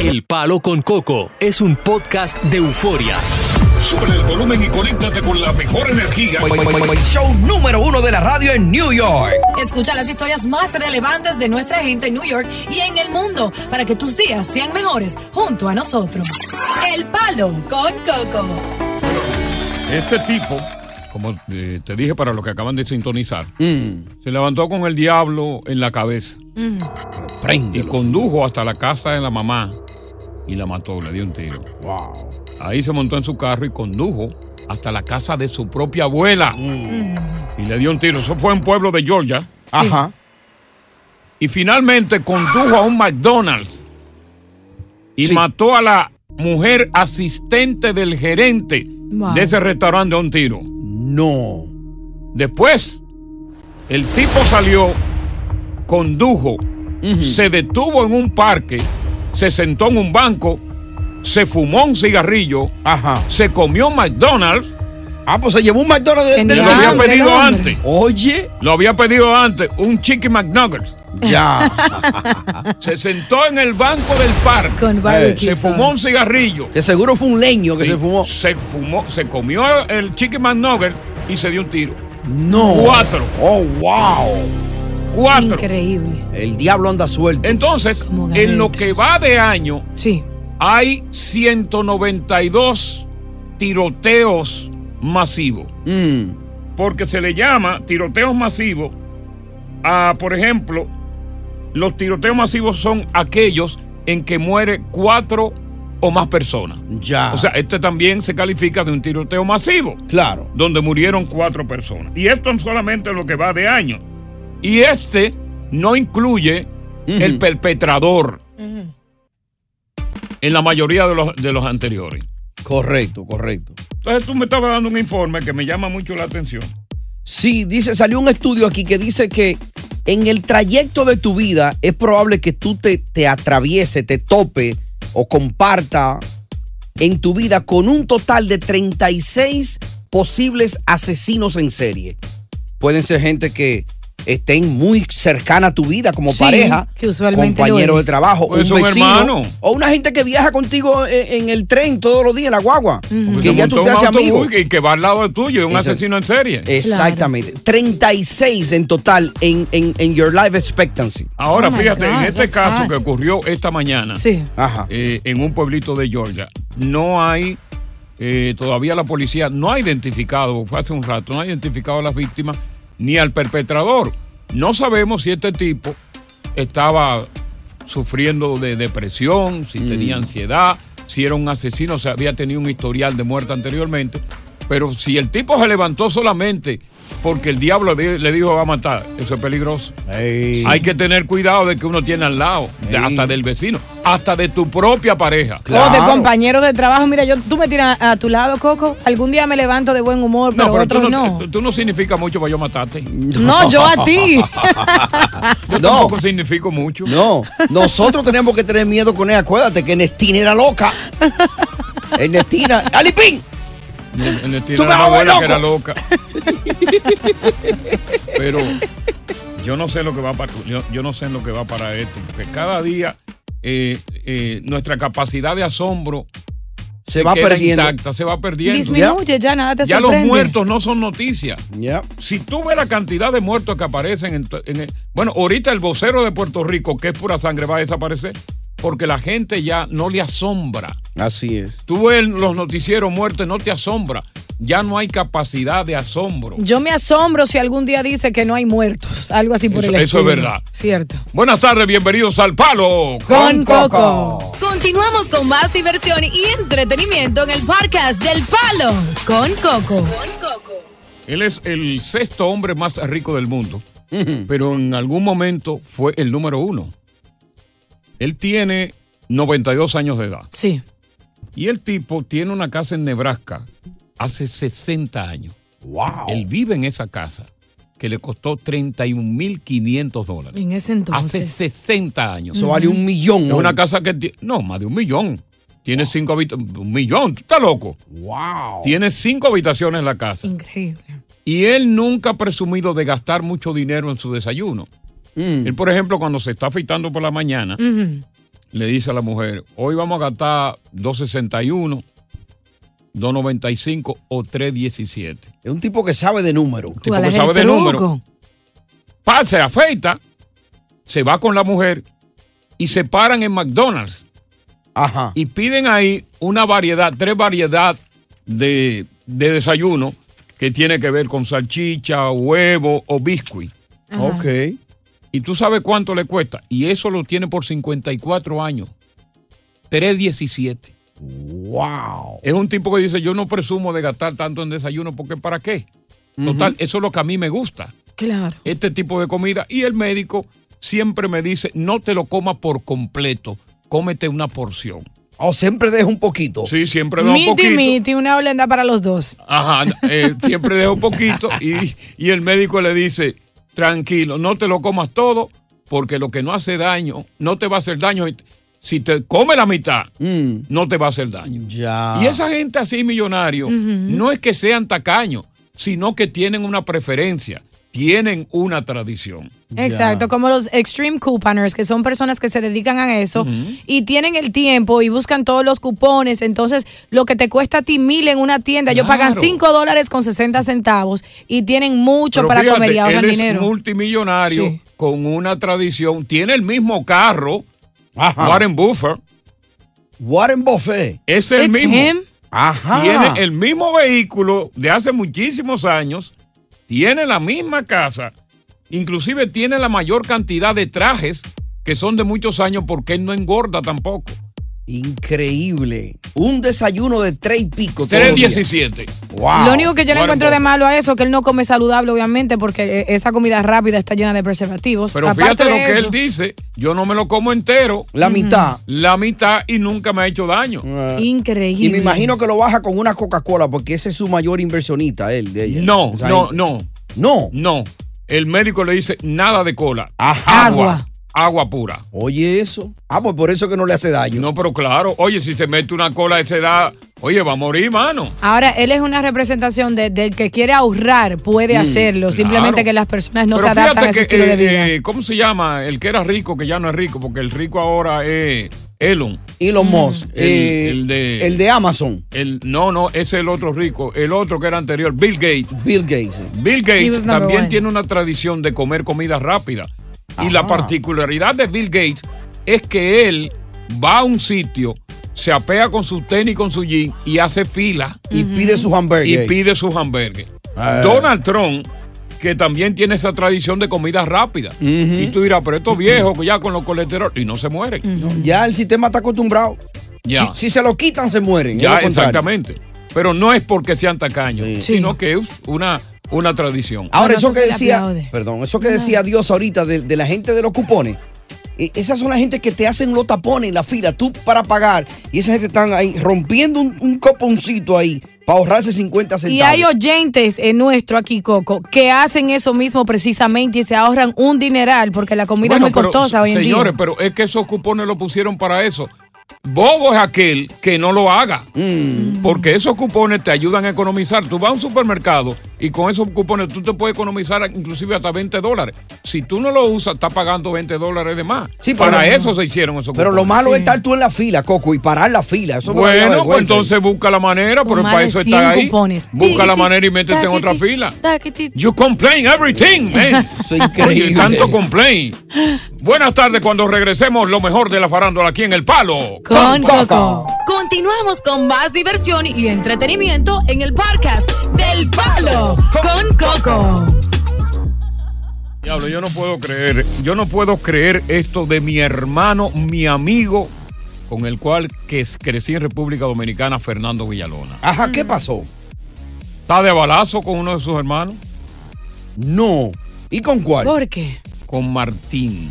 El Palo con Coco es un podcast de euforia. Sube el volumen y conéctate con la mejor energía. Show número uno de la radio en New York. Escucha las historias más relevantes de nuestra gente en New York y en el mundo para que tus días sean mejores junto a nosotros. El Palo con Coco. Este tipo, como eh, te dije para los que acaban de sintonizar, se levantó con el diablo en la cabeza y condujo hasta la casa de la mamá y la mató, le dio un tiro. Wow. Ahí se montó en su carro y condujo hasta la casa de su propia abuela y le dio un tiro. Eso fue en un pueblo de Georgia. Ajá. Y finalmente condujo a un McDonald's y Sí. mató a la mujer asistente del gerente Wow. de ese restaurante de un tiro. No. Después, el tipo salió, condujo, se detuvo en un parque, se sentó en un banco, se fumó un cigarrillo, Ajá. se comió un McDonald's, Ah, pues se llevó un McDonald's de, de- lo había pedido antes. Oye, Lo había pedido antes, un Chicken McNuggets. ya. Se sentó en el banco del parque, Con barbecue se fumó un cigarrillo. que seguro fue un leño que Sí, se fumó. Se fumó, se comió el Chicken McNugget y se dio un tiro. No. Cuatro. Oh, wow. Cuatro. Increíble. El diablo anda suelto. Entonces, en lo que va de año, Sí. hay 192 tiroteos masivos. Mm. Porque se le llama tiroteos masivos a, por ejemplo, los tiroteos masivos son aquellos en que muere cuatro o más personas. Ya. O sea, este también se califica de un tiroteo masivo, claro. donde murieron cuatro personas. Y esto es solamente lo que va de año. Y este no incluye el perpetrador en la mayoría de los, de los anteriores. Correcto, correcto. Entonces tú me estabas dando un informe que me llama mucho la atención. Sí, dice, salió un estudio aquí que dice que en el trayecto de tu vida es probable que tú te, te atraviese, te tope o comparta en tu vida con un total de 36 posibles asesinos en serie. Pueden ser gente que estén muy cercana a tu vida como Sí, pareja, que usualmente compañero de trabajo, Puede un vecino, hermano. o una gente que viaja contigo en, en el tren todos los días, en la guagua, que ya tú te haces amigo. y que va al lado de tuyo, es un asesino en serie. Exactamente. 36 en total en, en, en Your Life Expectancy. Ahora, Oh fíjate, en este caso hard. que ocurrió esta mañana Sí. Ajá. eh, en un pueblito de Georgia, no hay, eh, todavía la policía no ha identificado, fue hace un rato, no ha identificado a las víctimas ni al perpetrador. No sabemos si este tipo estaba sufriendo de depresión, si tenía ansiedad, si era un asesino, si había tenido un historial de muerte anteriormente. Pero si el tipo se levantó solamente porque el diablo di- le dijo va a matar, eso es peligroso. Hay que tener cuidado de que uno tiene al lado, de- hasta del vecino, hasta de tu propia pareja. O de compañeros de trabajo. Mira, yo, tú me tiras a tu lado, Coco. Algún día me levanto de buen humor, pero, tú otros no, no. tú- no significa mucho para yo matarte. No, yo a ti. Yo No. tampoco significo mucho. No, nosotros tenemos que tener miedo con él. Acuérdate que Ernestina era loca. Ernestina, ¡Alipín! En el Tú tiro me de la vas a volver abuela que era loca. Pero yo no sé lo que va para yo, yo no sé en lo que va para esto, porque cada día eh, eh, nuestra capacidad de asombro Se va queda perdiendo. intacta, se va perdiendo. Disminuye, ya nada te Ya los muertos no son noticias. Ya. Si tú ves la cantidad de muertos que aparecen en el- bueno, ahorita el vocero de Puerto Rico, que es pura sangre, va a desaparecer. Porque la gente ya no le asombra. Así es. Tú ves los noticieros muertos, no te asombra. Ya no hay capacidad de asombro. Yo me asombro si algún día dice que no hay muertos, algo así por Eso- el eso es estilo. verdad. Cierto. Buenas tardes, bienvenidos al Palo Con Coco. Continuamos con más diversión y entretenimiento en el podcast del Palo con Coco. Él es el sexto hombre más rico del mundo, pero en algún momento fue el número uno. Él tiene 92 años de edad. Sí. Y el tipo tiene una casa en Nebraska hace 60 años. Wow. Él vive en esa casa que le costó 31.500 dólares. En ese Hace entonces. 60 años. Eso vale un millón. Es una casa que tiene, no, más de un millón. Tiene cinco habitaciones. Un millón, tú estás loco. Wow. Tiene cinco habitaciones en la casa. Increíble. Y él nunca ha presumido de gastar mucho dinero en su desayuno. Mm. Él, por ejemplo, cuando se está afeitando por la mañana, le dice a la mujer, hoy vamos a gastar 261, 295 o 317. Es un tipo que sabe de números. Tipo ¿Cuál que sabe de número. Pase, afeita, se va con la mujer y se paran en McDonald's Ajá. y piden ahí una variedad, tres variedades de, de desayuno que tiene que ver con salchicha, huevo o biscuit. Ajá. Ok. Y tú sabes cuánto le cuesta. Y eso lo tiene por 54 años. 317. Wow. Es un tipo que dice, yo no presumo de gastar tanto en desayuno porque ¿para qué? Total, eso es lo que a mí me gusta. Claro. Este tipo de comida. Y el médico siempre me dice, no te lo comas por completo, cómete una porción. O siempre deja un poquito. Sí, siempre un Miti, poquito. miti, una blenda para los dos. Ajá, eh, siempre deja un poquito y, y el médico le dice, tranquilo, no te lo comas todo porque lo que no hace daño, no te va a hacer daño. Si te come la mitad, Mm, no te va a hacer daño. ya. Y esa gente así millonario, no es que sean tacaños, sino que tienen una preferencia, tienen una tradición. Exacto, como los extreme couponers, que son personas que se dedican a eso y tienen el tiempo y buscan todos los cupones. Entonces, lo que te cuesta a ti mil en una tienda, ellos pagan Claro. 5 dólares con 60 centavos y tienen mucho Pero para fíjate, comer y ahorran él es dinero. multimillonario Sí. con una tradición, tiene el mismo carro, Ajá. Warren Buffett, Warren Buffett. es el It's mismo. him. Ajá. Tiene el mismo vehículo de hace muchísimos años, tiene la misma casa, inclusive tiene la mayor cantidad de trajes que son de muchos años porque él no engorda tampoco. Increíble. Un desayuno de tres y pico. todos los días. 317. Wow. Lo único que yo le encuentro de malo a eso es que él no come saludable, obviamente, porque eh, esa comida rápida está llena de preservativos. Pero Aparte fíjate lo que eso, él dice, yo no me lo como entero, La mitad. la mitad y nunca me ha hecho daño. Ah. Increíble. Y me imagino que lo baja con una Coca-Cola porque ese es su mayor inversionista, él, de ella. No, no, gente. no, No. no. El médico le dice nada de cola. Ajá. Agua. Agua pura. Oye, eso. Ah, pues por eso que no le hace daño. No, pero claro, oye, si se mete una cola a esa edad, oye, va a morir, mano. Ahora, él es una representación de- del que quiere ahorrar, puede hacerlo. Simplemente claro. que las personas no pero se adaptan a ese que, estilo de eh, vida. eh, ¿cómo se llama? El que era rico, que ya no es rico, porque el rico ahora es Elon. Elon Musk. El- eh, el de- el de Amazon. El, no, no, ese es el otro rico. El otro que era anterior, Bill Gates. Bill Gates. Bill Gates también one. tiene una tradición de comer comida rápida. Y la Ajá. particularidad de Bill Gates es que él va a un sitio, se apea con su tenis, con su jean y hace fila Y pide sus y hamburgues. pide sus hamburgues. Ah. Donald Trump, que también tiene esa tradición de comida rápida. Y tú dirás, pero estos viejos que ya con los colesterol y no se mueren. Ya el sistema está acostumbrado. Ya. Si, si se lo quitan, se mueren. Ya, exactamente. Pero no es porque sean tacaños, Sí. sino que es una, una tradición. Ahora, Bueno, eso eso que decía, aplaude. perdón, eso que decía Dios ahorita de, de la gente de los cupones. eh, Esas son las gente que te hacen los tapones en la fila, tú para pagar, y esa gente están ahí rompiendo un, un coponcito ahí para ahorrarse 50 centavos. Y hay oyentes en nuestro aquí, Coco, que hacen eso mismo precisamente y se ahorran un dineral porque la comida Bueno, es muy pero, costosa hoy en Señores, día. pero es que esos cupones lo pusieron para eso. Bobo es aquel que no lo haga. Mm. Porque esos cupones te ayudan a economizar. Tú vas a un supermercado y con esos cupones tú te puedes economizar inclusive hasta 20 dólares. Si tú no lo usas, estás pagando 20 dólares de más. Sí, pero Para eso se hicieron esos Pero cupones. lo malo es estar tú en la fila, Coco, y parar la fila. Eso Bueno, pues entonces busca la manera, pero para eso 100 está ahí. cupones. Busca la manera y métete en otra fila. taquiti. You complain everything, man. Eso es increíble. Oye, tanto complain. Buenas tardes, cuando regresemos, lo mejor de la farándula aquí en El Palo. Con Coco. Continuamos con más diversión y entretenimiento en el podcast del Palo con Coco. Diablo, yo no puedo creer, yo no puedo creer esto de mi hermano, mi amigo, con el cual que crecí en República Dominicana, Fernando Villalona. Ajá, ¿qué pasó? Está de balazo con uno de sus hermanos, No. ¿Y con cuál? ¿Por qué? con Martín.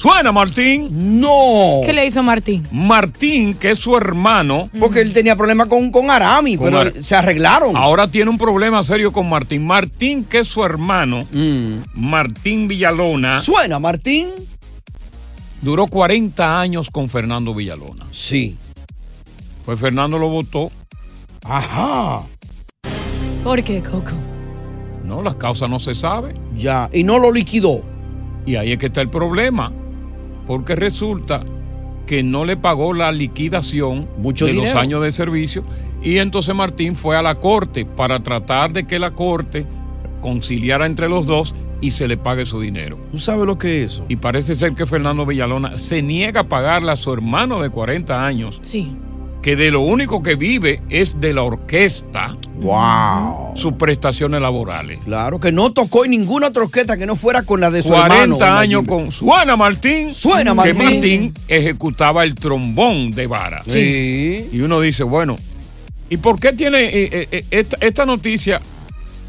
¿Suena Martín? No. ¿Qué le hizo Martín? Martín, que es su hermano, Porque él tenía problemas con, con Arami, Con pero Ar- se arreglaron. ahora tiene un problema serio con Martín. Martín, que es su hermano, Mm. Martín Villalona, ¿Suena, Martín? duró 40 años con Fernando Villalona. Sí. Pues Fernando lo votó. Ajá. ¿Por qué, Coco? No, las causas no se sabe. Ya. Y no lo liquidó. Y ahí es que está el problema. Porque resulta que no le pagó la liquidación Mucho de los años de servicio. Y entonces Martín fue a la corte para tratar de que la corte conciliara entre los dos y se le pague su dinero. ¿Tú sabes lo que es eso? Y parece ser que Fernando Villalona se niega a pagarle a su hermano de 40 años, Sí. Que de lo único que vive es de la orquesta, Wow. sus prestaciones laborales. Claro, que no tocó en ninguna otra orquesta que no fuera con la de su 40 hermano. años con Suena Martín. Suena, Que Martín. Martín ejecutaba el trombón de vara. Sí. Y uno dice, bueno, ¿y por qué tiene eh, eh, eh, esta, esta noticia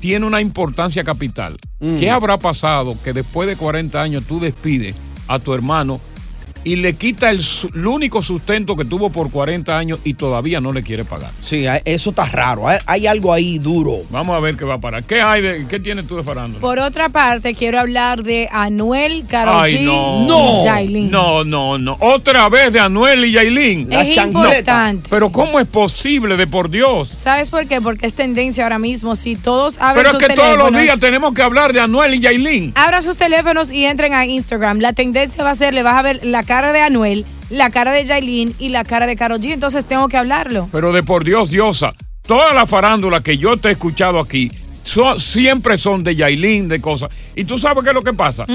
tiene una importancia capital? Mm. ¿Qué habrá pasado que después de 40 años tú despides a tu hermano y le quita el, único sustento que tuvo por 40 años y todavía no le quiere pagar? Sí, eso está raro. Hay, hay algo ahí duro. Vamos a ver qué va a parar. ¿Qué hay de, qué tienes tú de farándula? Por otra parte, quiero hablar de Anuel, Karol Ay, G no. No. y Yailin. No, no, no. Otra vez de Anuel y Yailin. La es chancleta. importante. Pero ¿cómo es posible, de por Dios? ¿Sabes por qué? Porque es tendencia ahora mismo. Si todos abren Pero es que todos los días tenemos que hablar de Anuel y Yailin. Abran sus teléfonos y entren a Instagram. La tendencia va a ser, le vas a ver la cara de Anuel, la cara de Yailin y la cara de Karol G. Entonces tengo que hablarlo. Pero de por Dios, Diosa, toda la farándula que yo te he escuchado aquí son- siempre son de Yailin, de cosas. Y tú sabes qué es lo que pasa.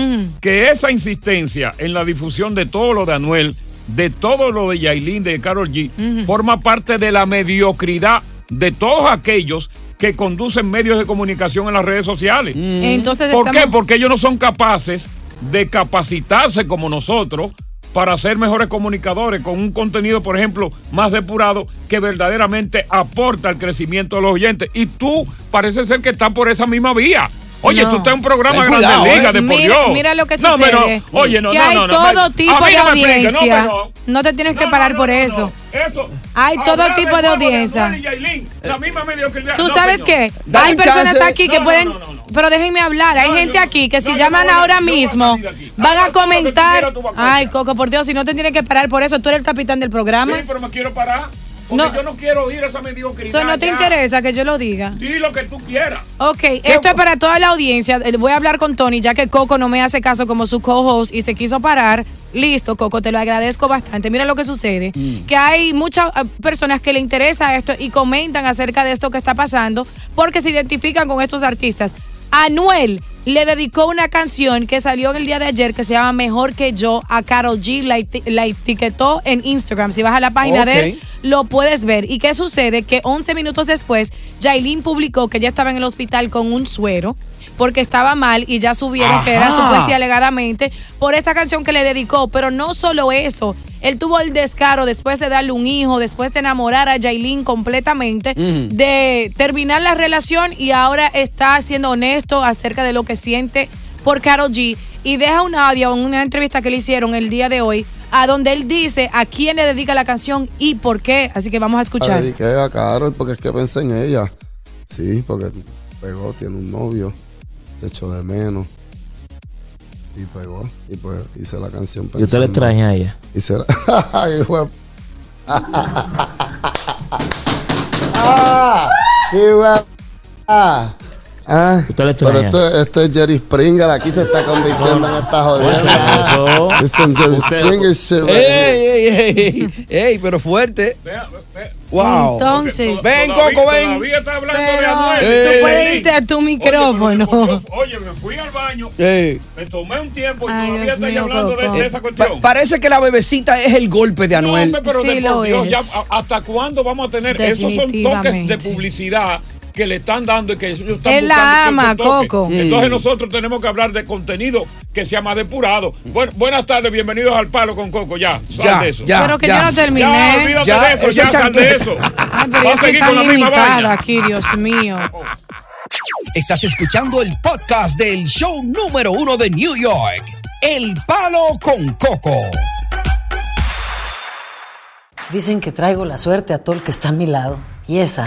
Que esa insistencia en la difusión de todo lo de Anuel, de todo lo de Yailin, de Carol G, forma parte de la mediocridad de todos aquellos que conducen medios de comunicación en las redes sociales. Entonces ¿Por qué? Porque ellos no son capaces de capacitarse como nosotros para ser mejores comunicadores con un contenido, por ejemplo, más depurado que verdaderamente aporta al crecimiento de los oyentes. Y tú parece ser que estás por esa misma vía. Oye, No. tú estás en un programa Ten Grande cuidado, Liga, ¿eh? de por Mira, Dios. mira lo que No, sucede. pero, oye, no, que no, hay no, no, todo me- tipo de no no, audiencia. pero- No te tienes que No, parar no, por no, no, eso. no. Eso. Hay todo Hablar tipo de audiencia. Anuel y Yailin, la misma mediocridad. Tú No, sabes Dale hay personas chance. aquí que No, no, pueden, no, no, no. pero déjenme hablar. Hay No, gente yo- aquí que si no, llaman no ahora mismo de van a comentar. Ay. Coco, por Dios, si no te tienes que parar por eso, tú eres el capitán del programa. Sí, pero me quiero parar. Porque No. yo no quiero oír esa mediocridad. Eso no te ya. interesa que yo lo diga. Di lo que tú quieras. Ok, esto es para toda la audiencia. Eh, Voy a hablar con Tony, ya que Coco no me hace caso como su co-host y se quiso parar. Listo, Coco, te lo agradezco bastante. Mira lo que sucede. Que hay muchas eh, personas que le interesa esto y comentan acerca de esto que está pasando porque se identifican con estos artistas. Anuel le dedicó una canción que salió en el día de ayer que se llama Mejor que yo a Carol G. La, eti- la etiquetó en Instagram. Si vas a la página de él, lo puedes ver. ¿Y qué sucede? Que 11 minutos después, Jailin publicó que ya estaba en el hospital con un suero porque estaba mal y ya subieron que era supuesta y alegadamente por esta canción que le dedicó. Pero no solo eso, él tuvo el descaro después de darle un hijo, después de enamorar a Jailin completamente, de terminar la relación y ahora está siendo honesto acerca de lo que siente por Karol G y deja un audio en una entrevista que le hicieron el día de hoy a donde él dice a quién le dedica la canción y por qué. Así que vamos a La escuchar. dediqué a Carol porque es que pensé en ella. Sí, porque pegó, tiene un novio, se echó de menos. Y pegó. Y pues hice la canción Y usted le extraña a ella. Hice la... Ah, ah. Ah, Usted le pero esto, esto es Jerry Springer, aquí se está convirtiendo en esta jodida. Eso. Es un Jerry Springer shit ¡Ey, ey, ey! ¡Ey, pero fuerte! ¡Wow! Entonces, Ven, Coco, ven. Todavía está hablando de Anuel. Eh. tú puedes irte a tu micrófono. Oye, me fui al baño, Ey. me tomé un tiempo y Ay, todavía Dios estoy mío, hablando de, Coco. de esa Pa- cuestión. parece que la bebecita es el golpe de No, Anuel. hombre, pero Sí de lo Dios, es. ¿hasta cuándo vamos a tener? Esos son toques de publicidad que le están dando y que ellos están Él la buscando ama. Coco. Entonces nosotros tenemos que hablar de contenido que sea más depurado. Buen- buenas tardes, bienvenidos al Palo con Coco. Ya, Ya, de eso. ya. pero que yo no terminé. Ya, olvídate Ya, de eso, ya sal de eso. Ay, pero yo Va a estoy seguir tan con la misma limitada vaina. aquí, Dios mío. Estás escuchando el podcast del show número uno de New York, El Palo con Coco. Dicen que traigo la suerte a todo el que está a mi lado. Y esa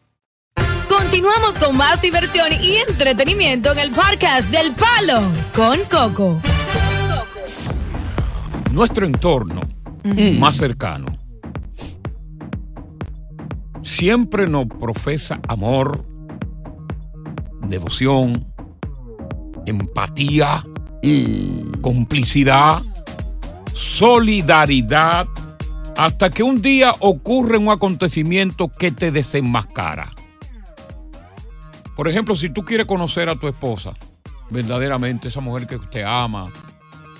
Continuamos con más diversión y entretenimiento en el podcast del Palo con Coco. Nuestro entorno más cercano siempre nos profesa amor, devoción, empatía, complicidad, solidaridad, hasta que un día ocurre un acontecimiento que te desenmascara. Por ejemplo, si tú quieres conocer a tu esposa, verdaderamente esa mujer que usted ama,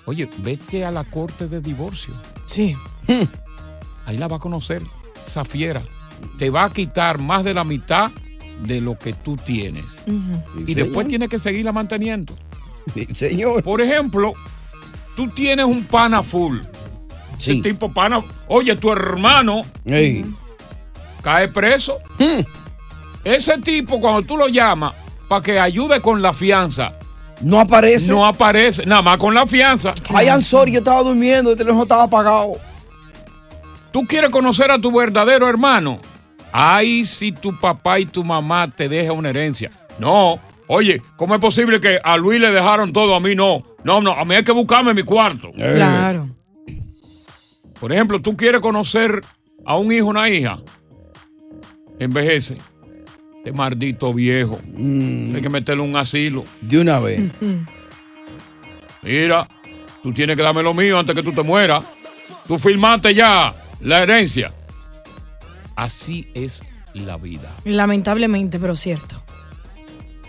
oye, vete a la corte de divorcio. Sí. Ahí la va a conocer, esa fiera. Te va a quitar más de la mitad de lo que tú tienes. Y después tienes que seguirla manteniendo. Sí, señor. Por ejemplo, tú tienes un pana full. Ese Sí. tipo pana. Oye, tu hermano cae preso. Ese tipo, cuando tú lo llamas para que ayude con la fianza, No aparece. no aparece. Nada más con la fianza. Ay, I'm sorry, yo estaba durmiendo, el teléfono estaba apagado. ¿Tú quieres conocer a tu verdadero hermano? Ay, si tu papá y tu mamá te dejan una herencia. No. Oye, ¿cómo es posible que a Luis le dejaron todo, a mí no? No, no, a mí hay que buscarme mi cuarto. Eh. Claro. Por ejemplo, tú quieres conocer a un hijo o una hija. Envejece. Este maldito viejo. Hay que meterle un asilo. De una vez. Mira, tú tienes que darme lo mío antes que tú te mueras. Tú firmaste ya la herencia. Así es la vida. Lamentablemente, pero cierto.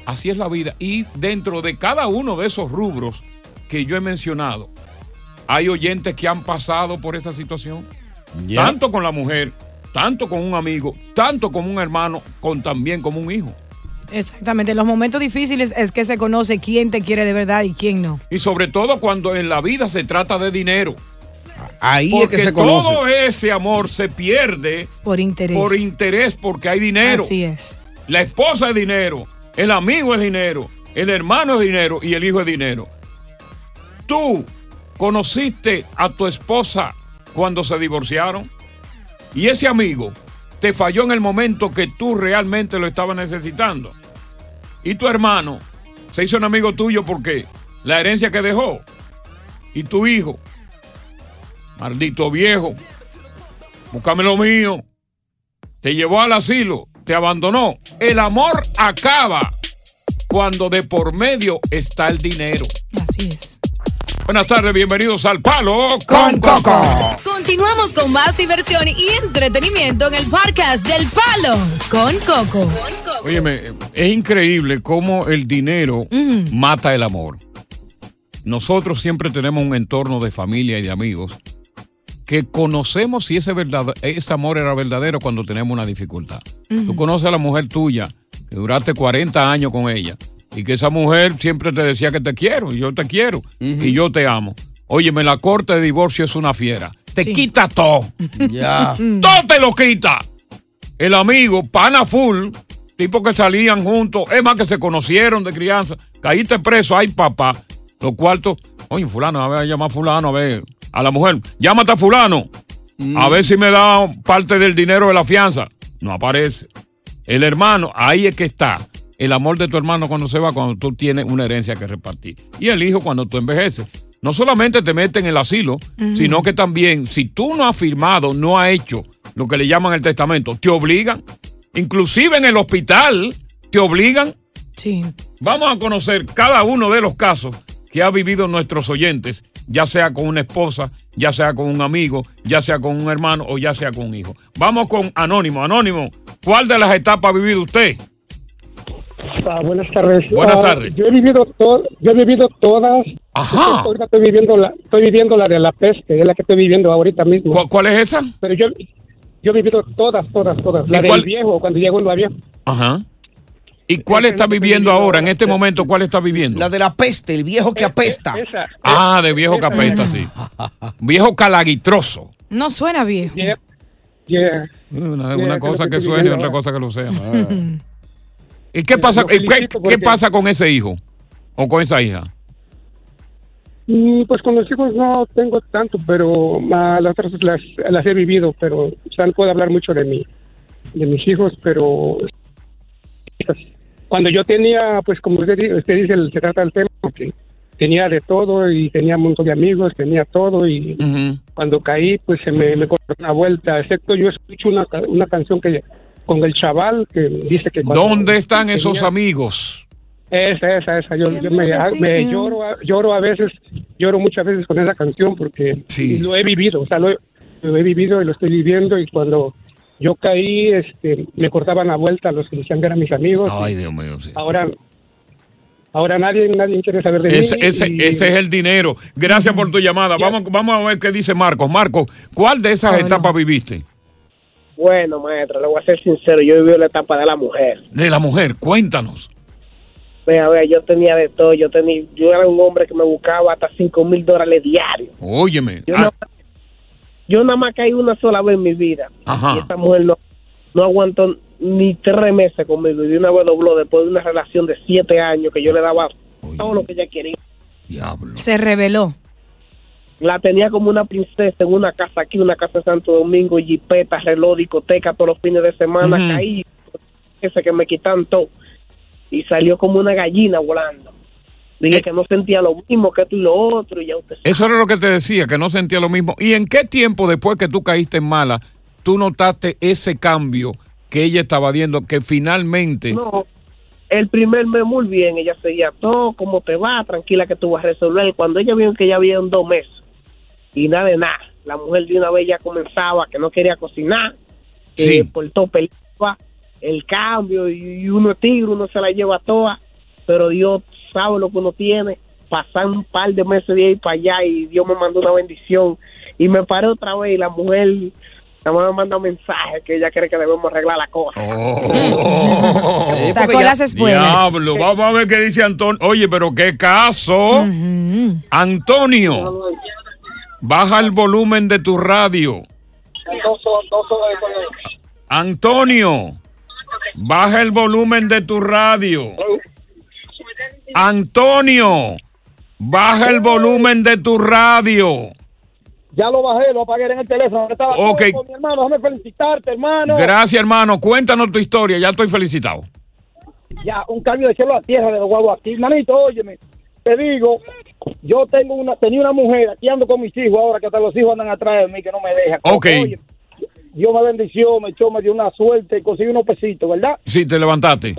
Así es la vida. Y dentro de cada uno de esos rubros que yo he mencionado, hay oyentes que han pasado por esa situación. Tanto con la mujer, tanto con un amigo, tanto como un hermano, con también como un hijo. Exactamente. En los momentos difíciles es que se conoce quién te quiere de verdad y quién no. Y sobre todo cuando en la vida se trata de dinero. Ahí Porque es que se conoce. todo ese amor se pierde Por interés. por interés porque hay dinero. Así es. La esposa es dinero, el amigo es dinero, el hermano es dinero y el hijo es dinero. Tú conociste a tu esposa cuando se divorciaron y ese amigo te falló en el momento que tú realmente lo estabas necesitando. Y tu hermano se hizo un amigo tuyo porque la herencia que dejó. Y tu hijo, maldito viejo, búscame lo mío, te llevó al asilo, te abandonó. El amor acaba cuando de por medio está el dinero. Así es. Buenas tardes, bienvenidos al Palo Con Coco. Continuamos con más diversión y entretenimiento en el podcast del Palo con Coco. Óyeme, es increíble cómo el dinero mata el amor. Nosotros siempre tenemos un entorno de familia y de amigos que conocemos si ese, verdad, ese amor era verdadero cuando tenemos una dificultad. Tú conoces a la mujer tuya, que duraste 40 años con ella, y que esa mujer siempre te decía que te quiero, y yo te quiero, y yo te amo. Óyeme, la corte de divorcio es una fiera. Te Sí. quita todo. Ya. todo te lo quita. El amigo, pana full, tipo que salían juntos, es más que se conocieron de crianza, caíste preso, ay papá, los cuartos, Oye, fulano, a ver, a llamar a fulano, a ver. A la mujer, llámate a fulano. A ver si me da parte del dinero de la fianza. No aparece. El hermano, ahí es que está. El amor de tu hermano cuando se va, cuando tú tienes una herencia que repartir. Y el hijo cuando tú envejeces. No solamente te meten en el asilo, sino que también, si tú no has firmado, no has hecho lo que le llaman el testamento, te obligan. Inclusive en el hospital, te obligan. Sí. Vamos a conocer cada uno de los casos que ha vivido nuestros oyentes, ya sea con una esposa, ya sea con un amigo, ya sea con un hermano o ya sea con un hijo. Vamos con Anónimo. Anónimo, ¿cuál de las etapas ha vivido usted? Ah, buenas tardes. Buenas Ah, tardes. Yo he vivido to- yo he vivido todas. Ajá. Ahorita estoy viviendo la, estoy viviendo la de la peste, es la que estoy viviendo ahorita mismo. ¿Cuál, cuál es esa? Pero yo, yo he vivido todas, todas, todas. La ¿Y del cuál? viejo, cuando llegó el avión. Ajá. ¿Y cuál está viviendo ahora, en este momento, cuál está viviendo? La de la peste, el viejo que apesta. Ah, de viejo capeta, sí. Viejo calaguitroso. No suena viejo. Una, Yeah, una que cosa que estoy suene y otra cosa que lo sea. ¿Y qué pasa, qué, qué pasa con ese hijo? ¿O con esa hija? Y pues con los hijos no tengo tanto, pero las otras las, las he vivido, pero o sea, no puedo hablar mucho de mi, de mis hijos, pero cuando yo tenía, pues como usted, usted dice, se trata del tema, porque tenía de todo y tenía un montón de amigos, tenía todo y cuando caí, pues se me, me cortó una vuelta, excepto yo escucho una, una canción que con el chaval que dice que... ¿Dónde están tenía- esos amigos? esa, esa, esa. Yo, yo me, me lloro, a- lloro a veces, lloro muchas veces con esa canción porque lo he vivido, o sea, lo, he- lo he vivido y lo estoy viviendo y cuando yo caí, este, me cortaban la vuelta los que decían que eran mis amigos. Ay, Dios mío, sí. Ahora, ahora nadie, nadie quiere saber de Ese, mí. ese, y- ese es el dinero. Gracias por tu llamada. Vamos, vamos a ver qué dice Marcos. Marcos, ¿cuál de esas etapas viviste? Bueno, maestro, le voy a ser sincero, yo viví la etapa de la mujer. De la mujer, cuéntanos. Vea, vea, yo tenía de todo, yo tenía, yo era un hombre que me buscaba hasta cinco mil dólares diarios. Óyeme. Yo, Ah, nada- yo nada más caí una sola vez en mi vida. Ajá. Y esta mujer no, no aguantó ni tres meses conmigo y de una vez dobló después de una relación de siete años que yo le daba todo lo que ella quería. Se reveló. La tenía como una princesa en una casa aquí, una casa en Santo Domingo, jipeta, reloj, discoteca todos los fines de semana. Ujú. Caí, ese que me quitan todo. Y salió como una gallina volando. Dije Eh. que no sentía lo mismo que tú y lo otro. Y ya usted Eso era lo que te decía, que no sentía lo mismo. ¿Y en qué tiempo después que tú caíste en mala, tú notaste ese cambio que ella estaba viendo, que finalmente... No, el primer mes muy bien, ella seguía todo, ¿cómo te va? Tranquila que tú vas a resolver. Cuando ella vio que ya habían dos meses y nada de nada, la mujer de una vez ya comenzaba que no quería cocinar, que Sí. por todo peleaba, el cambio y, y uno es tigre, uno se la lleva toda, pero Dios sabe lo que uno tiene. Pasan un par de meses de ahí para allá y Dios me mandó una bendición y me paré otra vez y la mujer nada más me manda un mensaje que ella cree que debemos arreglar la cosa. Sacó las espuelas. Diablo, vamos a ver qué dice Antonio. Oye, pero qué caso. Antonio, baja el volumen de tu radio. Antonio, baja el volumen de tu radio. Antonio, baja el volumen de tu radio. Ya lo bajé, lo apagué en el teléfono. Estaba con mi hermano. Déjame felicitarte, hermano. Gracias, hermano. Cuéntanos tu historia. Ya estoy felicitado. Ya, un cambio de cielo a tierra de los guagos aquí. Manito, óyeme, te digo, yo tengo una, tenía una mujer, aquí ando con mis hijos ahora, que hasta los hijos andan atrás de mí, que no me dejan. Ok. Oye, Dios me bendició, me echó, me dio una suerte, conseguí unos pesitos, ¿verdad? Sí, te levantaste.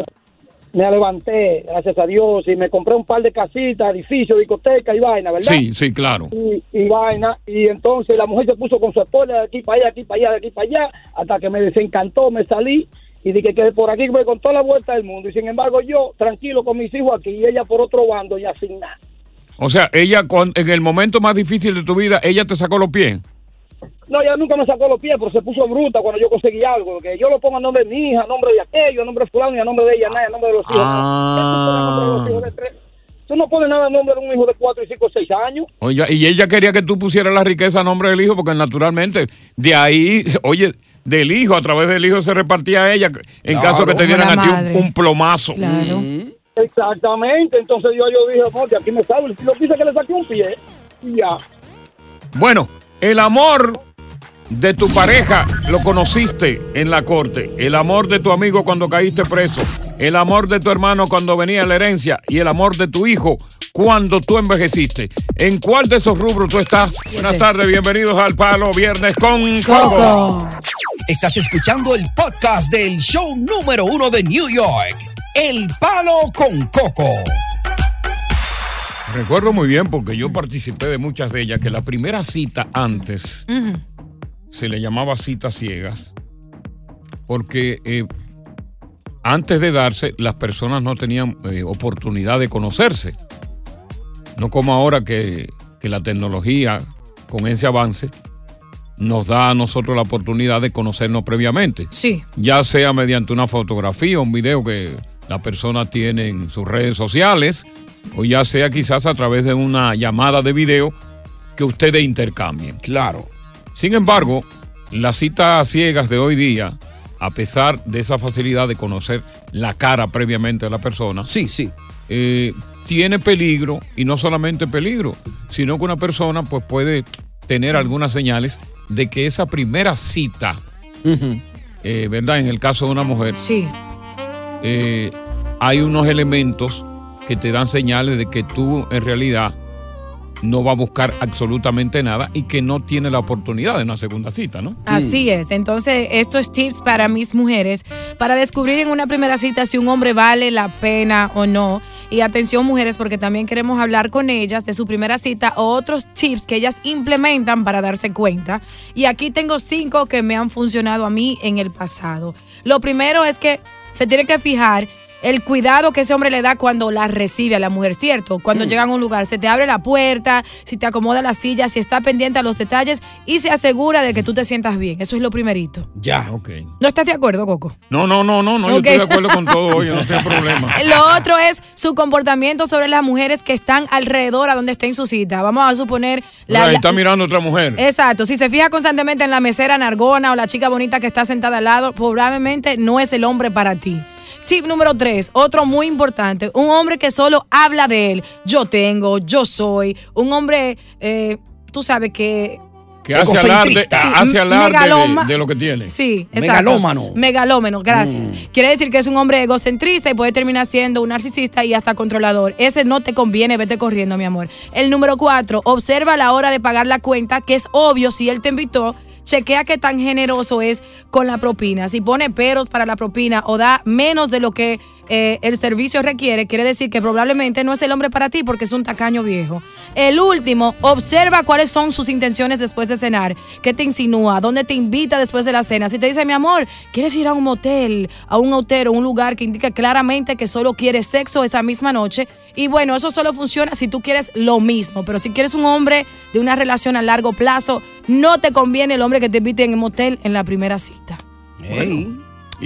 Me levanté, gracias a Dios, y me compré un par de casitas, edificios, discotecas y vaina, ¿verdad? Sí, sí, claro. y, y vaina. Y entonces la mujer se puso con su esposa de aquí para allá, de aquí para allá, de aquí para allá, hasta que me desencantó, me salí y dije que por aquí me contó la vuelta del mundo. Y sin embargo, yo tranquilo con mis hijos aquí y ella por otro bando, ya sin nada. O sea, ella en el momento más difícil de tu vida, ella te sacó los pies. No, ella nunca me sacó los pies, pero se puso bruta cuando yo conseguí algo. Que yo lo pongo a nombre de mi hija, a nombre de aquello, a nombre de fulano y a nombre de ella, nada, a nombre de los hijos. Ah. Tú pones a nombre de los hijos de tres. Tú no pones nada a nombre de un hijo de cuatro y cinco, seis años. Oye, y ella quería que tú pusieras la riqueza a nombre del hijo, porque naturalmente de ahí, oye, del hijo, a través del hijo se repartía a ella, en Claro. caso que te dieran a ti un, un plomazo. Claro. Exactamente, entonces yo, yo dije, no, que aquí me salgo, y lo quise que le saque un pie, y ya. Bueno, el amor de tu pareja lo conociste en la corte. El amor de tu amigo cuando caíste preso. El amor de tu hermano cuando venía la herencia. Y el amor de tu hijo cuando tú envejeciste. ¿En cuál de esos rubros tú estás? Buenas tardes, bienvenidos al Palo Viernes con Coco. Estás escuchando el podcast del show número uno de New York, El Palo con Coco. Recuerdo muy bien porque yo participé de muchas de ellas que la primera cita antes se le llamaba citas ciegas porque eh, antes de darse las personas no tenían eh, oportunidad de conocerse. No como ahora que, que la tecnología con ese avance nos da a nosotros la oportunidad de conocernos previamente. Sí. Ya sea mediante una fotografía, un video que la persona tiene en sus redes sociales, o ya sea quizás a través de una llamada de video que ustedes intercambien. Claro. Sin embargo, las citas ciegas de hoy día, a pesar de esa facilidad de conocer la cara previamente de la persona, sí, sí. tiene peligro y no solamente peligro, sino que una persona pues puede tener algunas señales de que esa primera cita, eh, ¿verdad? En el caso de una mujer, sí. eh, hay unos elementos que te dan señales de que tú en realidad no va a buscar absolutamente nada y que no tiene la oportunidad de una segunda cita, ¿no? Así es. Entonces, estos tips para mis mujeres, para descubrir en una primera cita si un hombre vale la pena o no. Y atención, mujeres, porque también queremos hablar con ellas de su primera cita o otros tips que ellas implementan para darse cuenta. Y aquí tengo cinco que me han funcionado a mí en el pasado. Lo primero es que se tiene que fijar el cuidado que ese hombre le da cuando la recibe a la mujer, ¿cierto? Cuando llegan a un lugar, se te abre la puerta, si te acomoda la silla, si está pendiente a los detalles y se asegura de que tú te sientas bien. Eso es lo primerito. Ya, ok. ¿No estás de acuerdo, Coco? No, no, no, no, no, yo estoy de acuerdo con todo hoy, no tengo problema. Lo otro es su comportamiento sobre las mujeres que están alrededor a donde esté en su cita. Vamos a suponer La, la, está mirando otra mujer. Exacto, si se fija constantemente en la mesera nargona o la chica bonita que está sentada al lado, probablemente no es el hombre para ti. Tip número tres, otro muy importante, un hombre que solo habla de él. Yo tengo, yo soy, un hombre, eh, tú sabes que... Que hace alarde, Sí, hace alarde megaloma- de, de lo que tiene. Sí, exacto. Megalómano. Megalómano, gracias. Mm. Quiere decir que es un hombre egocentrista y puede terminar siendo un narcisista y hasta controlador. Ese no te conviene, vete corriendo, mi amor. El número cuatro, observa la hora de pagar la cuenta, que es obvio si él te invitó. Chequea qué tan generoso es con la propina. Si pone peros para la propina o da menos de lo que eh, el servicio requiere, quiere decir que probablemente no es el hombre para ti porque es un tacaño viejo. El último, observa cuáles son sus intenciones después de cenar. ¿Qué te insinúa? ¿Dónde te invita después de la cena? Si te dice, mi amor, ¿quieres ir a un motel, a un hotel o un lugar que indica claramente que solo quieres sexo esa misma noche? Y bueno, eso solo funciona si tú quieres lo mismo. Pero si quieres un hombre de una relación a largo plazo, no te conviene el hombre que te invite en el motel en la primera cita.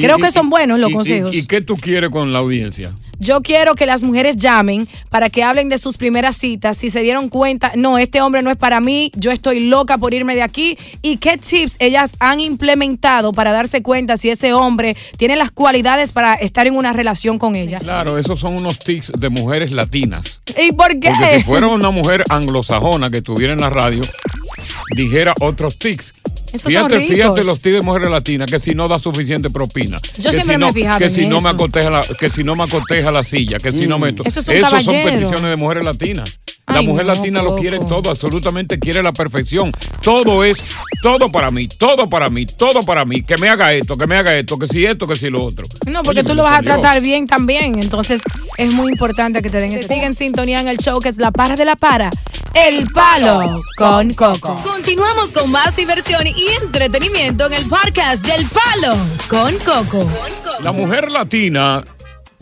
Creo y- que son buenos los y- consejos. ¿Y qué tú quieres con la audiencia? Yo quiero que las mujeres llamen para que hablen de sus primeras citas, si se dieron cuenta, no, este hombre no es para mí, yo estoy loca por irme de aquí, y qué tips ellas han implementado para darse cuenta si ese hombre tiene las cualidades para estar en una relación con ella. Claro, esos son unos tics de mujeres latinas. ¿Y por qué? Porque si fuera una mujer anglosajona que estuviera en la radio, dijera otros tics. Esos Fíjate, fíjate los de mujeres latinas, que si no da suficiente propina. Yo que siempre si me he no, fijado que en si no me eso. acoteja la, que si no me acoteja la silla, que si no me... Mm. Eso es un Esos son peticiones de mujeres latinas. La Ay, mujer no, latina lo quiere todo, absolutamente quiere la perfección. Todo es, todo para mí, todo para mí, todo para mí. Que me haga esto, que me haga esto, que si esto, que si lo otro. No, porque Oye, tú lo vas a tratar bien también. Entonces, es muy importante que te den ese. Sigue en sintonía en el show que es La Para de la Para. El Palo con Coco. Continuamos con más diversión y entretenimiento en el podcast del Palo con Coco. La mujer latina,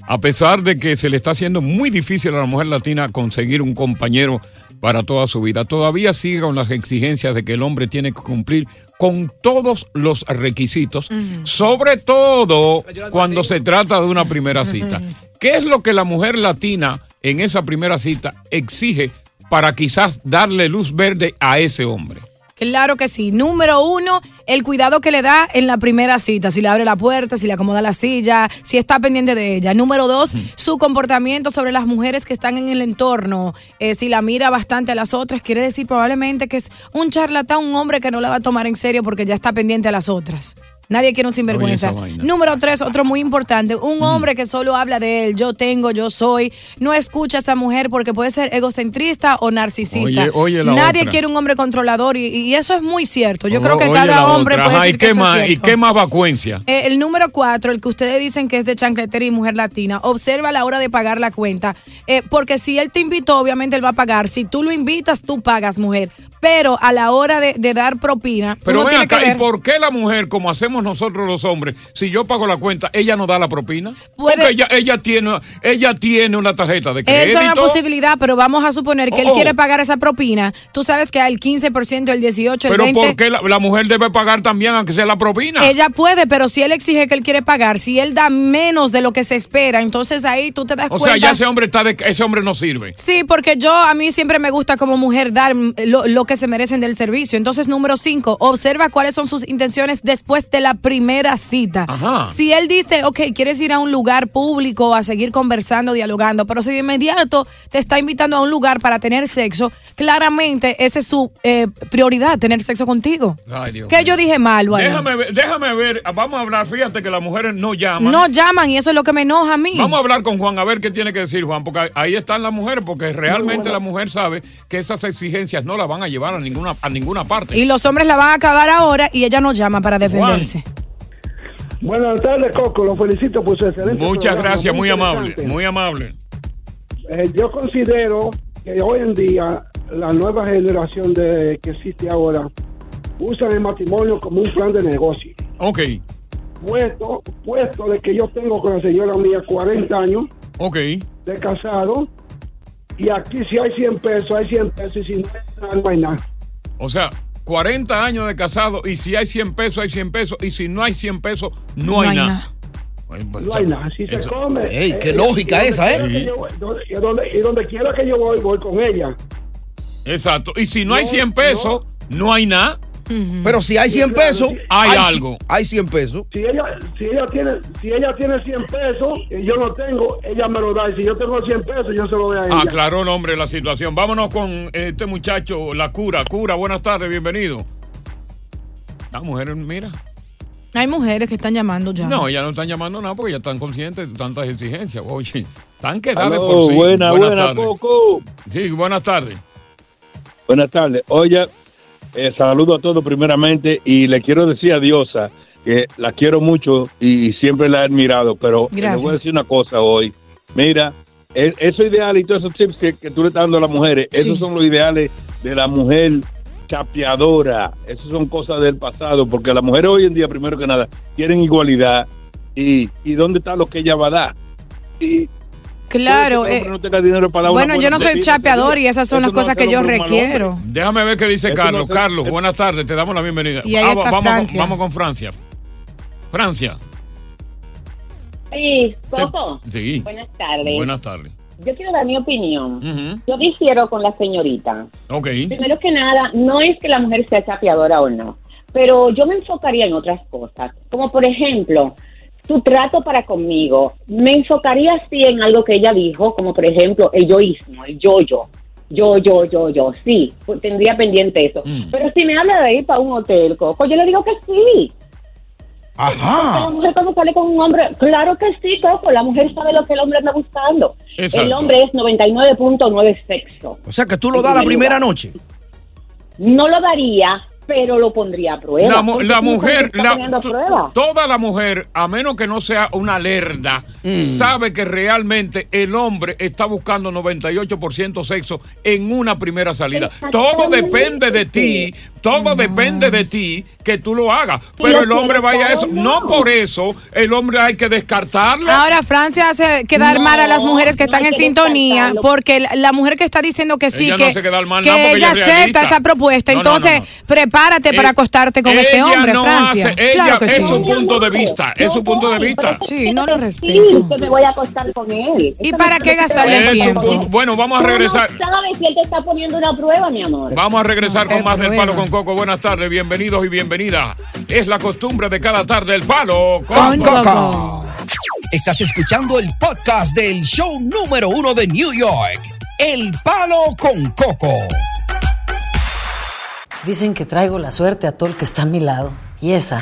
a pesar de que se le está haciendo muy difícil a la mujer latina conseguir un compañero para toda su vida, todavía sigue con las exigencias de que el hombre tiene que cumplir con todos los requisitos, sobre todo cuando se trata de una primera cita. ¿Qué es lo que la mujer latina en esa primera cita exige para quizás darle luz verde a ese hombre? Claro que sí. Número uno, el cuidado que le da en la primera cita. Si le abre la puerta, si le acomoda la silla, si está pendiente de ella. Número dos, su comportamiento sobre las mujeres que están en el entorno. Eh, si la mira bastante a las otras, quiere decir probablemente que es un charlatán, un hombre que no la va a tomar en serio porque ya está pendiente a las otras. Nadie quiere un sinvergüenza. Número tres, otro muy importante. Un hombre que solo habla de él, yo tengo, yo soy. No escucha a esa mujer porque puede ser egocentrista o narcisista. Oye, oye la Nadie otra. quiere un hombre controlador y, y eso es muy cierto. Yo creo que cada hombre otra. puede Ajá, decir ¿y que qué eso es ¿Y qué más vacuencia? Eh, el número cuatro, el que ustedes dicen que es de chancletera y mujer latina, observa a la hora de pagar la cuenta. Eh, porque si él te invitó, obviamente él va a pagar. Si tú lo invitas, tú pagas, mujer. Pero a la hora de, de dar propina, Pero ven acá, ¿y por qué la mujer, como hacemos nosotros los hombres, si yo pago la cuenta, ella no da la propina? Puede- Porque ella, ella, tiene, ella tiene una tarjeta de crédito. Esa es una posibilidad, pero vamos a suponer que él Oh. quiere pagar esa propina. Tú sabes que el 15%, el 18%, el Pero 20%. ¿por qué la, la mujer debe pagar también, aunque sea la propina? Ella puede, pero si él exige que él quiere pagar, si él da menos de lo que se espera, entonces ahí tú te das o cuenta. sea, ya ese hombre está de, ese hombre no sirve. Sí, porque yo a mí siempre me gusta como mujer dar lo, lo que se merecen del servicio. Entonces, número cinco, observa cuáles son sus intenciones después de la primera cita. Ajá. Si él dice, ok, quieres ir a un lugar público a seguir conversando, dialogando, pero si de inmediato te está invitando a un lugar para tener sexo, claramente esa es su eh, prioridad, tener sexo contigo. Ay, Dios ¿Qué mío. yo dije mal, Guayna? Déjame ver, déjame ver, vamos a hablar, fíjate que las mujeres no llaman. No llaman y eso es lo que me enoja a mí. Vamos a hablar con Juan a ver qué tiene que decir Juan, porque ahí están las mujeres, porque realmente la mujer sabe que esas exigencias no la van a llevar a ninguna, a ninguna parte. Y los hombres la van a acabar ahora y ella no llama para defenderse. Buenas tardes, Coco. Lo felicito por su excelente Muchas programa, gracias, muy amable, muy amable. Eh, yo considero que hoy en día la nueva generación de que existe ahora usan el matrimonio como un plan de negocio. Ok, Puesto, puesto de que yo tengo con la señora mía 40 años ok. de casado y aquí si hay 100 pesos, hay 100 pesos y si no hay nada, no hay nada. O sea, 40 años de casado y si hay 100 pesos, hay 100 pesos y si no hay 100 pesos, no, hay, nada. Ay, pues, No hay nada. Si se eso- come. Ey, qué eh, lógica y donde esa, ¿eh? donde- y, donde, y donde quiera que yo voy, voy con ella. Exacto. Y si no, hay No, 100 pesos, no, hay nada. Pero si hay 100 pesos, Hay algo. Hay 100 pesos. Si ella, si ella tiene, si ella tiene 100 pesos y yo no tengo, ella me lo da. Y si yo tengo 100 pesos, yo se lo doy a ella. Aclaró el hombre la situación. Vámonos con este muchacho, la cura. Cura, buenas tardes, bienvenido. La mujer, mira. Hay mujeres que están llamando ya. No, ya no están llamando nada porque ya están conscientes de tantas exigencias. Oye, están quedadas por sí. buena, buenas buena, tardes. Coco. Sí, buenas tardes. Buenas tardes. Oye, eh, saludo a todos primeramente y le quiero decir a Diosa que la quiero mucho y siempre la he admirado, pero le voy a decir una cosa hoy. Mira, e- esos ideales y todos esos tips que, que tú le estás dando a las mujeres, Sí. esos son los ideales de la mujer chapeadora. Esas son cosas del pasado, porque las mujeres hoy en día, primero que nada, quieren igualdad. ¿Y, y dónde está lo que ella va a dar? Y Claro. eh, hombre no tenga dinero para dar una bueno, yo no soy chapeador y esas son las no cosas que yo requiero. Déjame ver qué dice Carlos. Carlos, buenas tardes, te damos la bienvenida. Y ahí Ah, está vamos, Francia. vamos con Francia. Francia. Sí, Coco. Sí. Buenas tardes. Buenas tardes. Yo quiero dar mi opinión. Yo difiero con la señorita. Ok. Primero que nada, no es que la mujer sea chapeadora o no, pero yo me enfocaría en otras cosas. Como por ejemplo, su trato para conmigo. Me enfocaría así en algo que ella dijo, como por ejemplo el yoísmo, el yo-yo. Yo, yo, yo, yo, sí, pues tendría pendiente eso. Mm. Pero si me habla de ir para un hotel, Coco, yo le digo que sí. La Ajá. mujer cuando sale con un hombre, claro que sí, Coco, la mujer sabe lo que el hombre anda buscando. Exacto. El hombre es 99.9 sexo. O sea que tú lo das la primera noche. No lo daría, pero lo pondría a prueba. La, mu- mujer, la- prueba. toda la mujer, a menos que no sea una lerda, Mm. sabe que realmente el hombre está buscando 98% sexo en una primera salida. Todo depende de ti, todo depende de ti que tú lo hagas. Pero el hombre vaya a eso. No por eso el hombre hay que descartarlo. Ahora Francia hace quedar mal a las mujeres que no están en que sintonía porque la, mujer que está diciendo que sí, Ella no que, mal ella acepta esa propuesta, entonces no, no. prepárate para Eh, acostarte con ese hombre, no Francia. hace- ella- claro que es sí. su punto de vista, es su punto de vista. Sí, no lo Sí, respeto. que me voy a acostar con él. ¿Y Eso para qué gastarle él. Bueno, vamos a Tú regresar. No sabes si él te está poniendo una prueba, mi amor. Vamos a regresar No, con más del palo con Coco, buenas tardes, bienvenidos y bienvenidas. Es la costumbre de cada tarde el palo Con Coco. Estás escuchando el podcast del show número uno de New York, El Palo con Coco. Dicen que traigo la suerte a todo el que está a mi lado. Y esa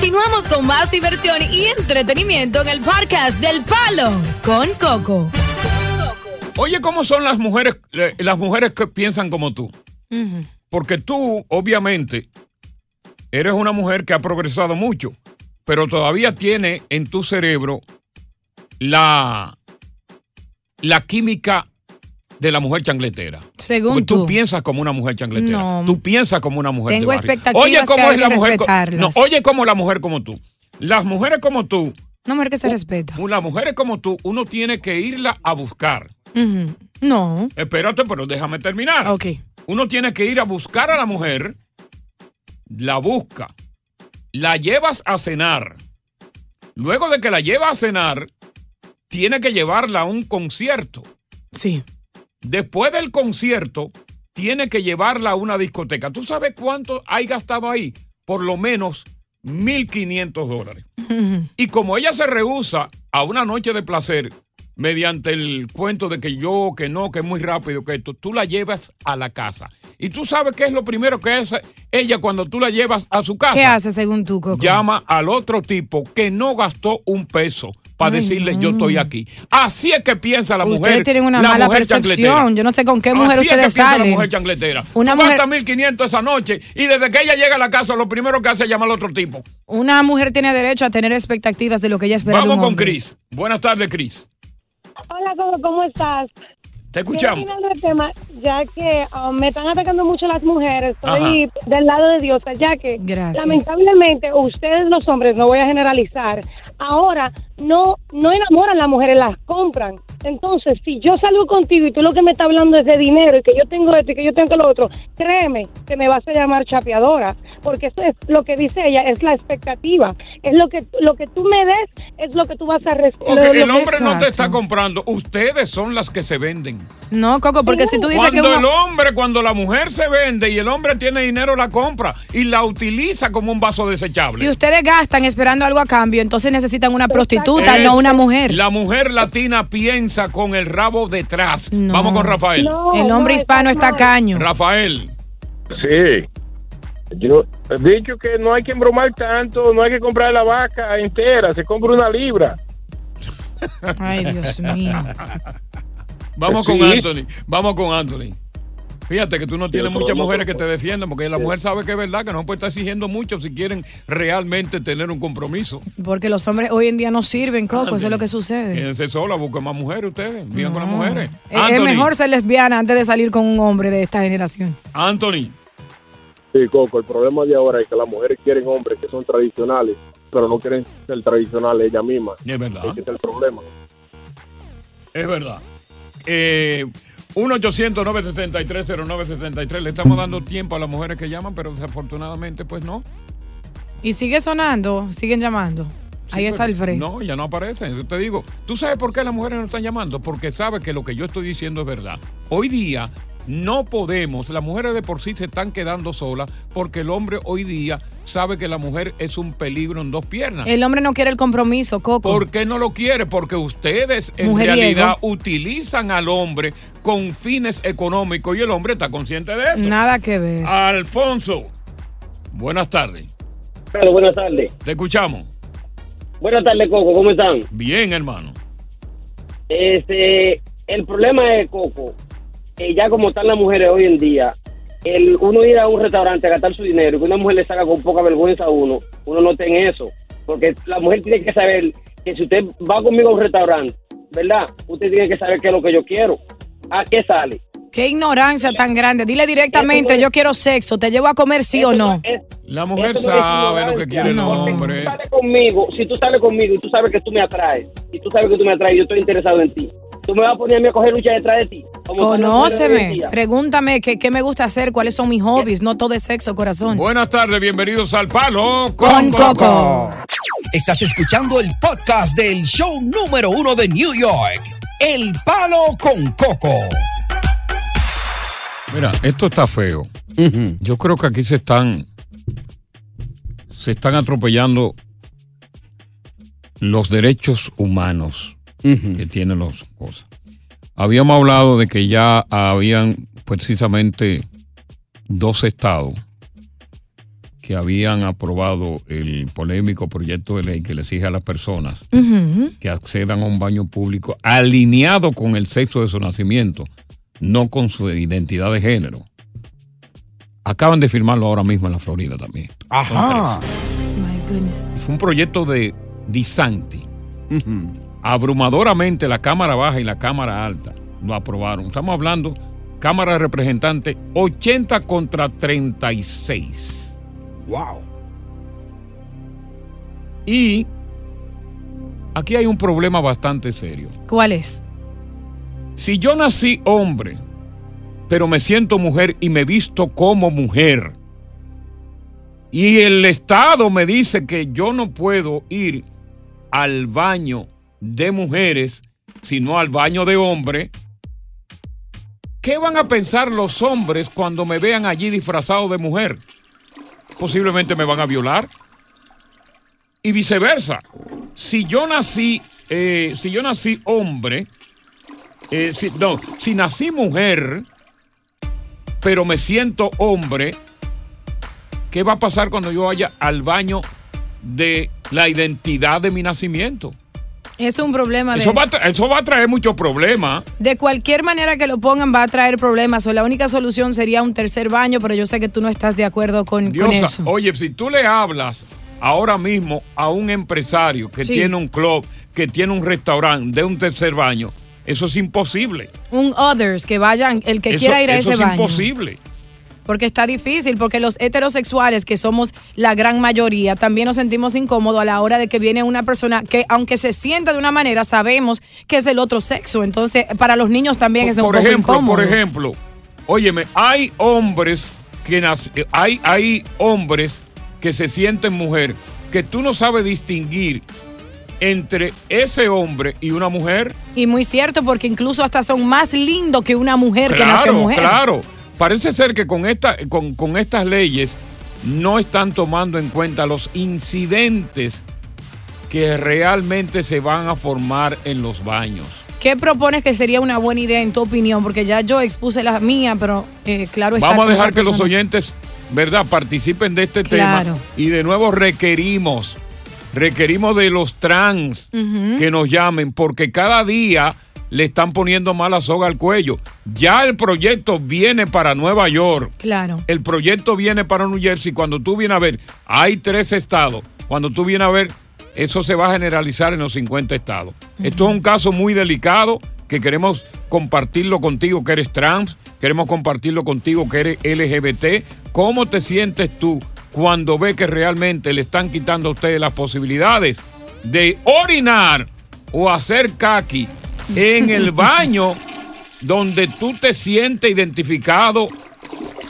Continuamos con más diversión y entretenimiento en el podcast del Palo con Coco. Oye, ¿cómo son las mujeres, las mujeres que piensan como tú? Porque tú, obviamente, eres una mujer que ha progresado mucho, pero todavía tiene en tu cerebro la, la química de la mujer changletera. Según Porque tú. tú. piensas como una mujer changletera. No. Tú piensas como una mujer Tengo de barrio. expectativas Oye, ¿cómo que es la mujer? No, oye, como la mujer como tú. Las mujeres como tú, Una mujer que se respeta. las mujeres como tú, uno tiene que irla a buscar. No. Espérate, pero déjame terminar. Ok. Uno tiene que ir a buscar a la mujer, la busca, la llevas a cenar. Luego de que la lleva a cenar, tiene que llevarla a un concierto. Sí. Después del concierto, tiene que llevarla a una discoteca. ¿Tú sabes cuánto hay gastado ahí? Por lo menos 1.500 dólares. Y como ella se rehúsa a una noche de placer mediante el cuento de que yo, que no, que es muy rápido, que esto, tú la llevas a la casa. Y tú sabes qué es lo primero que hace ella cuando tú la llevas a su casa. ¿Qué hace según tú, Coco? Llama al otro tipo que no gastó un peso para Ay, decirle no. yo estoy aquí. Así es que piensa la mujer. Ustedes tienen una la mala percepción. Yo no sé con qué mujer Así es que ustedes piensa salen. la mujer chancletera. Una Tú mujer- gastas 1500 esa noche y desde que ella llega a la casa lo primero que hace es llamar al otro tipo. Una mujer tiene derecho a tener expectativas de lo que ella espera de Vamos un con. Cris. Buenas tardes, Cris. Hola, Coco, ¿cómo estás? Te escuchamos. Del tema, ya que um, me están atacando mucho las mujeres, estoy del lado de Dios, ya que Gracias. lamentablemente ustedes los hombres, no voy a generalizar, ahora no no enamoran a las mujeres, las compran. Entonces, si yo salgo contigo y tú lo que me estás hablando es de dinero y que yo tengo esto y que yo tengo lo otro, créeme que me vas a llamar chapeadora, porque eso es lo que dice ella, es la expectativa. Es lo que lo que tú me des, es lo que tú vas a recibir. Ok, el hombre no te está comprando. Ustedes son las que se venden. No, Coco, porque si tú dices cuando que uno... el hombre, cuando la mujer se vende y el hombre tiene dinero, la compra y la utiliza como un vaso desechable. Si ustedes gastan esperando algo a cambio, entonces necesitan una prostituta, Es- no una mujer. La mujer latina piensa con el rabo detrás. Vamos con Rafael. el hombre hispano está caño. Rafael. Sí. Yo he dicho que no hay que embromar tanto, no hay que comprar la vaca entera, se compra una libra. Ay, Dios mío. Vamos Sí. con Anthony. Vamos con Anthony. Fíjate que tú no tienes muchas mujeres que te defiendan, porque la mujer sabe que es verdad, que no puede estar exigiendo mucho si quieren realmente tener un compromiso. Porque los hombres hoy en día no sirven, Coco, eso es lo que sucede. Quédense sola, busquen más mujeres ustedes, vivan con las mujeres. Es- Es Anthony, mejor ser lesbiana antes de salir con un hombre de esta generación. Anthony. Sí, Coco, el problema de ahora es que las mujeres quieren hombres que son tradicionales, pero no quieren ser tradicionales ellas mismas. Es verdad. Ese es el problema. Es verdad. Eh, 1-800-973-0973. Le estamos dando tiempo a las mujeres que llaman, pero desafortunadamente, pues no. Y sigue sonando, siguen llamando. Ahí está el freno. No, ya no aparecen. Yo te digo, ¿tú sabes por qué las mujeres no están llamando? Porque saben que lo que yo estoy diciendo es verdad. Hoy día no podemos, las mujeres de por sí se están quedando solas porque el hombre hoy día sabe que la mujer es un peligro en dos piernas. El hombre no quiere el compromiso, Coco. ¿Por qué no lo quiere? Porque ustedes en Mujeriego. realidad utilizan al hombre con fines económicos y el hombre está consciente de eso. Nada que ver. Alfonso, buenas tardes. Hola, buenas tardes. Te escuchamos. Buenas tardes, Coco. ¿Cómo están? Bien, hermano. Este, el problema es, Coco, que ya como están las mujeres hoy en día, el uno ir a un restaurante a gastar su dinero y que una mujer le saca con poca vergüenza a uno, uno no tiene eso. Porque la mujer tiene que saber que si usted va conmigo a un restaurante, ¿verdad? Usted tiene que saber qué es lo que yo quiero. ¿A qué sale? Qué ignorancia tan grande. Dile directamente, yo quiero sexo, te llevo a comer sí o no. La mujer no sabe lo que quiere el hombre. Si tú sales conmigo, si tú sales conmigo y tú sabes que tú me atraes, y tú sabes que tú me atraes, yo estoy interesado en ti. Tú me vas a poner a mí a coger lucha detrás de ti. Conóceme, día. pregúntame qué, qué me gusta hacer, cuáles son mis hobbies, no todo es sexo, corazón. Buenas tardes, bienvenidos al Palo Con Coco. Estás escuchando el podcast del show número uno de New York, El Palo con Coco. Mira, esto está feo. Yo creo que aquí se están se están atropellando los derechos humanos que tienen las cosas. Habíamos hablado de que ya habían precisamente dos estados que habían aprobado el polémico proyecto de ley que le exige a las personas que accedan a un baño público alineado con el sexo de su nacimiento, no con su identidad de género. Acaban de firmarlo ahora mismo en la Florida también. Ajá. Fue un proyecto de Disanti. Abrumadoramente la Cámara Baja y la Cámara Alta lo aprobaron. Estamos hablando, Cámara de Representantes, 80 contra 36. Wow. Y aquí hay un problema bastante serio. ¿Cuál es? Si yo nací hombre, pero me siento mujer y me visto como mujer, y el Estado me dice que yo no puedo ir al baño de mujeres, sino al baño de hombres, ¿qué van a pensar los hombres cuando me vean allí disfrazado de mujer? Posiblemente me van a violar. Y viceversa. Si yo nací, eh, si yo nací hombre, eh, si, no, si nací mujer, pero me siento hombre, ¿qué va a pasar cuando yo vaya al baño de la identidad de mi nacimiento? Es un problema de, Eso va, a tra- eso va a traer muchos problemas. de cualquier manera que lo pongan va a traer problemas. O la única solución sería un tercer baño, pero yo sé que tú no estás de acuerdo con, con Diosa, eso. oye, si tú le hablas ahora mismo a un empresario que Sí. tiene un club, que tiene un restaurante de un tercer baño, eso es imposible. Un others, que vayan, el que Eso- quiera ir a eso ese es baño. imposible. Porque está difícil, porque los heterosexuales, que somos la gran mayoría, también nos sentimos incómodos a la hora de que viene una persona que, aunque se sienta de una manera, sabemos que es del otro sexo. Entonces, para los niños también es un por poco ejemplo, incómodo. por ejemplo, óyeme, hay hombres que eh, hay, hay hombres que se sienten mujer que tú no sabes distinguir entre ese hombre y una mujer. Y muy cierto, porque incluso hasta son más lindos que una mujer que nació Claro, mujer. claro. Parece ser que con, esta, con, con estas leyes no están tomando en cuenta los incidentes que realmente se van a formar en los baños. ¿Qué propones que sería una buena idea en tu opinión? Porque ya yo expuse la mía, pero eh, claro está. Vamos a dejar que los oyentes, ¿verdad?, participen de este Claro. tema. Y de nuevo requerimos, requerimos de los trans que nos llamen, porque cada día le están poniendo mala soga al cuello. Ya el proyecto viene para Nueva York. Claro. El proyecto viene para New Jersey. Cuando tú vienes a ver, hay tres estados. Cuando tú vienes a ver, eso se va a generalizar en los 50 estados. Esto es un caso muy delicado que queremos compartirlo contigo que eres trans, queremos compartirlo contigo que eres LGBT. ¿Cómo te sientes tú cuando ves que realmente le están quitando a ustedes las posibilidades de orinar o hacer kaki en el baño donde tú te sientes identificado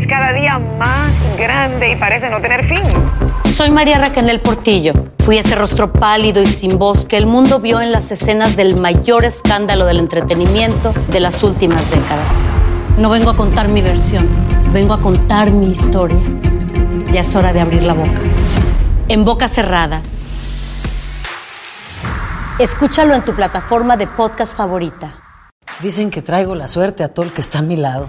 es cada día más grande y parece no tener fin. Soy María Raquel Portillo. Fui ese rostro pálido y sin voz que el mundo vio en las escenas del mayor escándalo del entretenimiento de las últimas décadas. No vengo a contar mi versión, vengo a contar mi historia. Ya es hora de abrir la boca. En boca cerrada. Escúchalo en tu plataforma de podcast favorita. Dicen que traigo la suerte a todo el que está a mi lado.